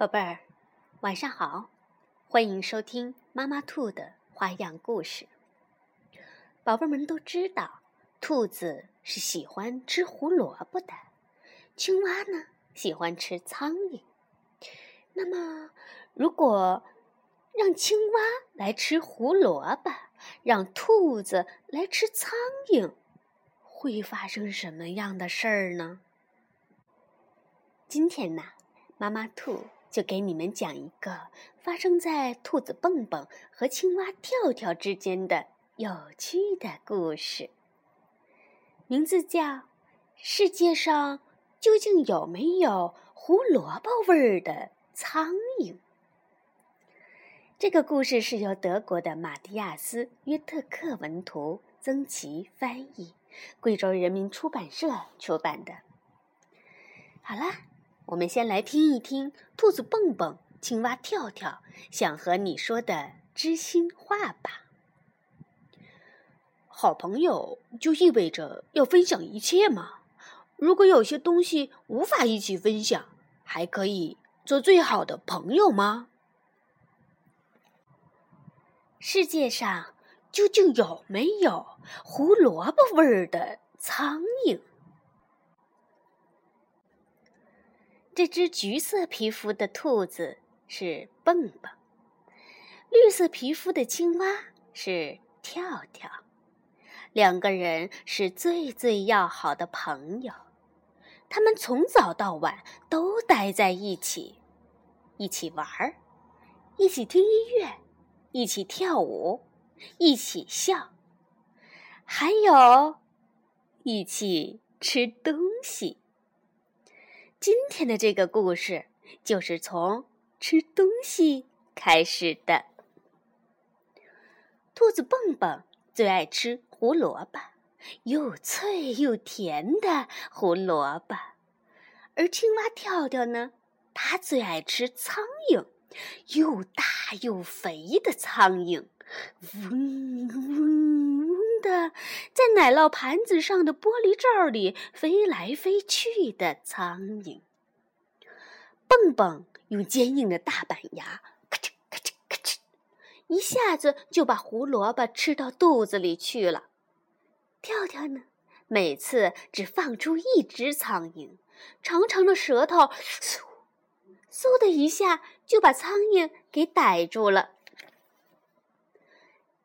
宝贝儿，晚上好！欢迎收听妈妈兔的花样故事。宝贝们都知道，兔子是喜欢吃胡萝卜的，青蛙呢喜欢吃苍蝇。那么，如果让青蛙来吃胡萝卜，让兔子来吃苍蝇，会发生什么样的事儿呢？今天呢，妈妈兔。就给你们讲一个发生在兔子蹦蹦和青蛙跳跳之间的有趣的故事，名字叫《世界上究竟有没有胡萝卜味儿的苍蝇》。这个故事是由德国的马蒂亚斯·约特克文图，曾奇翻译，贵州人民出版社出版的。好了。我们先来听一听兔子蹦蹦、青蛙跳跳想和你说的知心话吧。好朋友就意味着要分享一切吗？如果有些东西无法一起分享，还可以做最好的朋友吗？世界上究竟有没有胡萝卜味儿的苍蝇？这只橘色皮肤的兔子是蹦蹦，绿色皮肤的青蛙是跳跳，两个人是最最要好的朋友。他们从早到晚都待在一起，一起玩儿，一起听音乐，一起跳舞，一起笑，还有一起吃东西。今天的这个故事就是从吃东西开始的。兔子蹦蹦最爱吃胡萝卜，又脆又甜的胡萝卜；而青蛙跳跳呢，它最爱吃苍蝇，又大又肥的苍蝇，嗡嗡在奶酪盘子上的玻璃罩里飞来飞去的苍蝇。蹦蹦用坚硬的大板牙，咔哧咔哧咔哧，一下子就把胡萝卜吃到肚子里去了。跳跳呢，每次只放出一只苍蝇，长长的舌头嗖嗖的一下就把苍蝇给逮住了。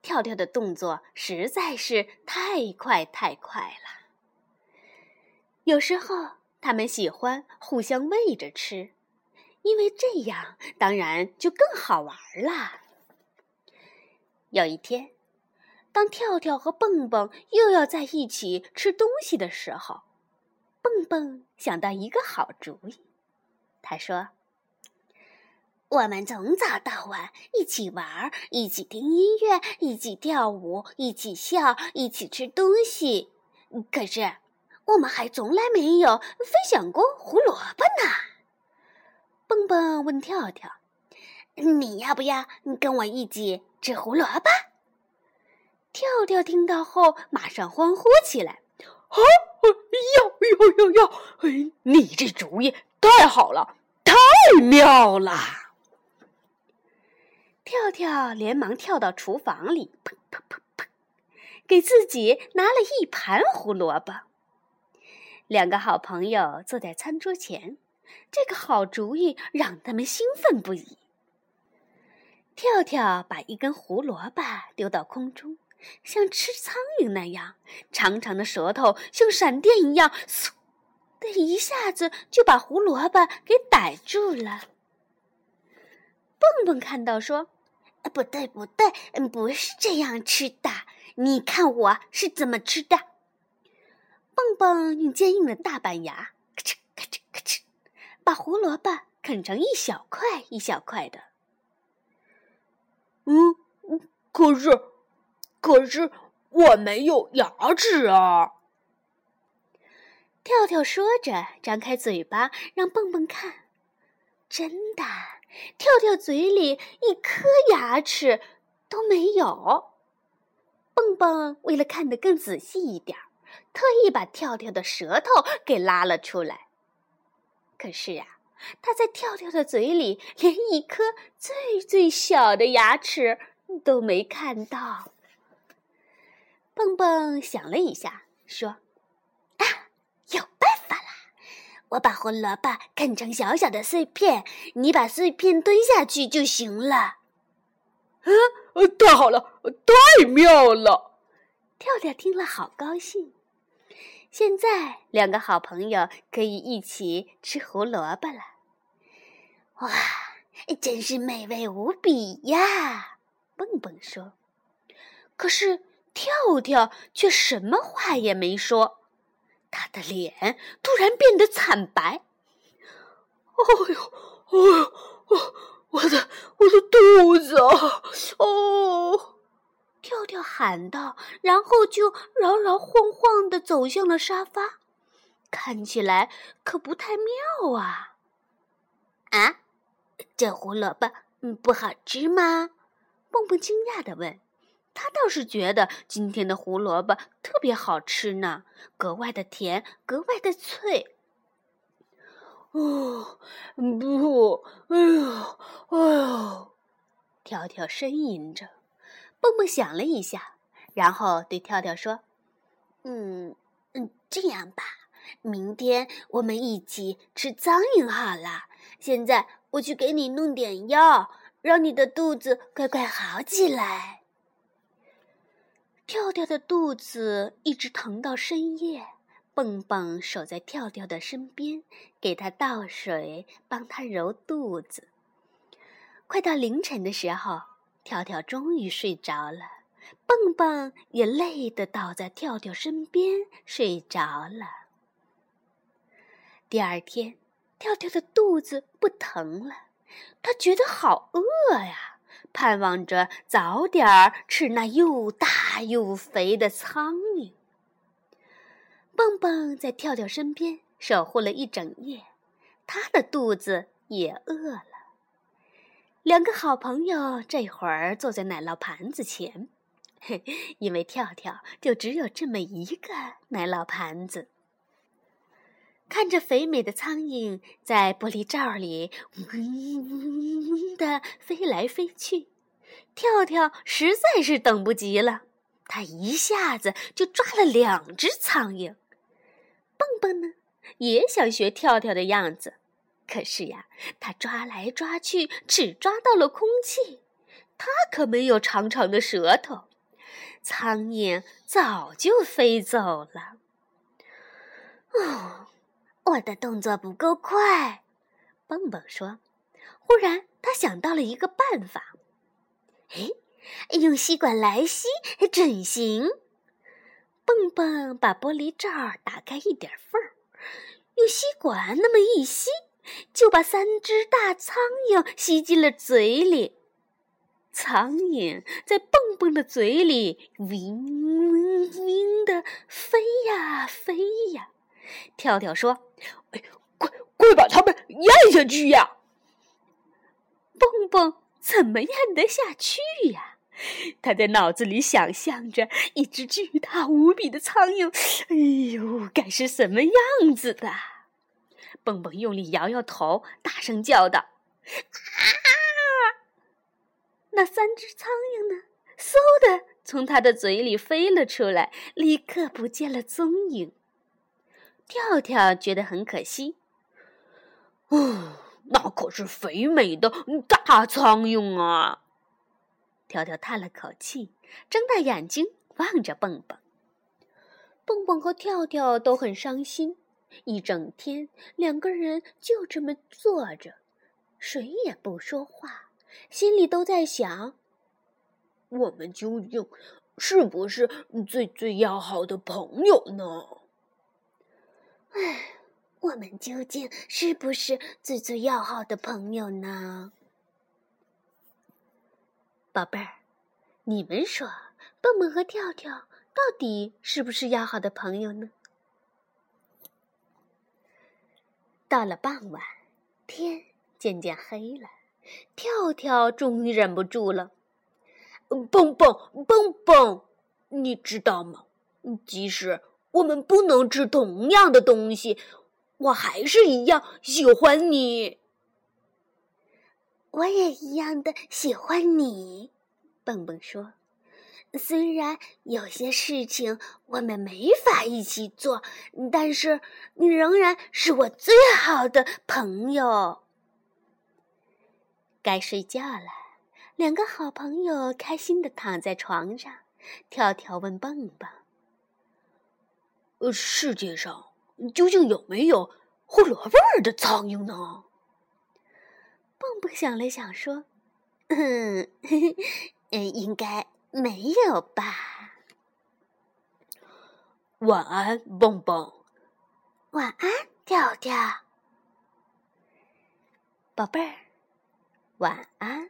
跳跳的动作实在是太快太快了。有时候他们喜欢互相喂着吃。因为这样，当然就更好玩了。有一天，当跳跳和蹦蹦又要在一起吃东西的时候，蹦蹦想到一个好主意。他说：“我们从早到晚一起玩，一起听音乐，一起跳舞，一起笑，一起吃东西。可是，我们还从来没有分享过胡萝卜呢。”蹦蹦问跳跳：“你要不要跟我一起吃胡萝卜？”跳跳听到后马上欢呼起来：“啊，要要要要！哎，你这主意太好了，太妙了！”跳跳连忙跳到厨房里，砰砰砰砰，给自己拿了一盘胡萝卜。两个好朋友坐在餐桌前。这个好主意让他们兴奋不已。跳跳把一根胡萝卜丢到空中，像吃苍蝇那样，长长的舌头像闪电一样，嗖的一下子就把胡萝卜给逮住了。蹦蹦看到说：“不对，不对，嗯不是这样吃的。你看我是怎么吃的？”蹦蹦用坚硬的大板牙，咔哧咔哧咔哧。把胡萝卜啃成一小块一小块的。嗯，可是，可是我没有牙齿啊！跳跳说着，张开嘴巴让蹦蹦看。真的，跳跳嘴里一颗牙齿都没有。蹦蹦为了看得更仔细一点，特意把跳跳的舌头给拉了出来。可是啊，他在跳跳的嘴里连一颗最最小的牙齿都没看到。蹦蹦想了一下，说：“啊，有办法啦！我把胡萝卜啃成小小的碎片，你把碎片蹲下去就行了。”啊，太好了，太妙了！跳跳听了好高兴。现在两个好朋友可以一起吃胡萝卜了。哇，真是美味无比呀！蹦蹦说。可是跳跳却什么话也没说，他的脸突然变得惨白。哦呦，哦呦，我我的我的肚子啊！哦。跳跳喊道，然后就摇摇晃晃地走向了沙发，看起来可不太妙啊！啊，这胡萝卜嗯不好吃吗？蹦蹦惊讶的问。他倒是觉得今天的胡萝卜特别好吃呢，格外的甜，格外的脆。哦，不，哎呦，哎呦！跳跳呻吟着。蹦蹦想了一下，然后对跳跳说：“嗯嗯，这样吧，明天我们一起吃苍蝇好了。现在我去给你弄点药，让你的肚子快快好起来。”跳跳的肚子一直疼到深夜，蹦蹦守在跳跳的身边，给他倒水，帮他揉肚子。快到凌晨的时候。跳跳终于睡着了，蹦蹦也累得倒在跳跳身边睡着了。第二天，跳跳的肚子不疼了，他觉得好饿呀，盼望着早点儿吃那又大又肥的苍蝇。蹦蹦在跳跳身边守护了一整夜，他的肚子也饿了。两个好朋友这会儿坐在奶酪盘子前，嘿，因为跳跳就只有这么一个奶酪盘子。看着肥美的苍蝇在玻璃罩里嗡嗡的飞来飞去，跳跳实在是等不及了，他一下子就抓了两只苍蝇。蹦蹦呢，也想学跳跳的样子。可是呀，他抓来抓去，只抓到了空气。他可没有长长的舌头，苍蝇早就飞走了。哦，我的动作不够快，蹦蹦说。忽然，他想到了一个办法。哎，用吸管来吸准行。蹦蹦把玻璃罩打开一点缝儿，用吸管那么一吸。就把三只大苍蝇吸进了嘴里，苍蝇在蹦蹦的嘴里嗡嗡嗡的飞呀飞呀。跳跳说：“哎，快快把它们咽下去呀！”蹦蹦怎么咽得下去呀？他在脑子里想象着一只巨大无比的苍蝇，哎呦，该是什么样子的？蹦蹦用力摇摇头，大声叫道：“啊！”那三只苍蝇呢？嗖的从他的嘴里飞了出来，立刻不见了踪影。跳跳觉得很可惜。哦，那可是肥美的大苍蝇啊！跳跳叹了口气，睁大眼睛望着蹦蹦。蹦蹦和跳跳都很伤心。一整天，两个人就这么坐着，谁也不说话，心里都在想：我们究竟是不是最最要好的朋友呢？唉，我们究竟是不是最最要好的朋友呢？宝贝儿，你们说，蹦蹦和跳跳到底是不是要好的朋友呢？到了傍晚，天渐渐黑了，跳跳终于忍不住了：“蹦蹦蹦蹦，你知道吗？即使我们不能吃同样的东西，我还是一样喜欢你。我也一样的喜欢你，蹦蹦说。虽然有些事情我们没法一起做，但是你仍然是我最好的朋友。该睡觉了，两个好朋友开心的躺在床上。跳跳问蹦蹦：“呃，世界上究竟有没有胡萝卜味的苍蝇呢？”蹦蹦想了想说：“嗯，嗯，应该。”没有吧？晚安，蹦蹦。晚安，调调。宝贝儿，晚安。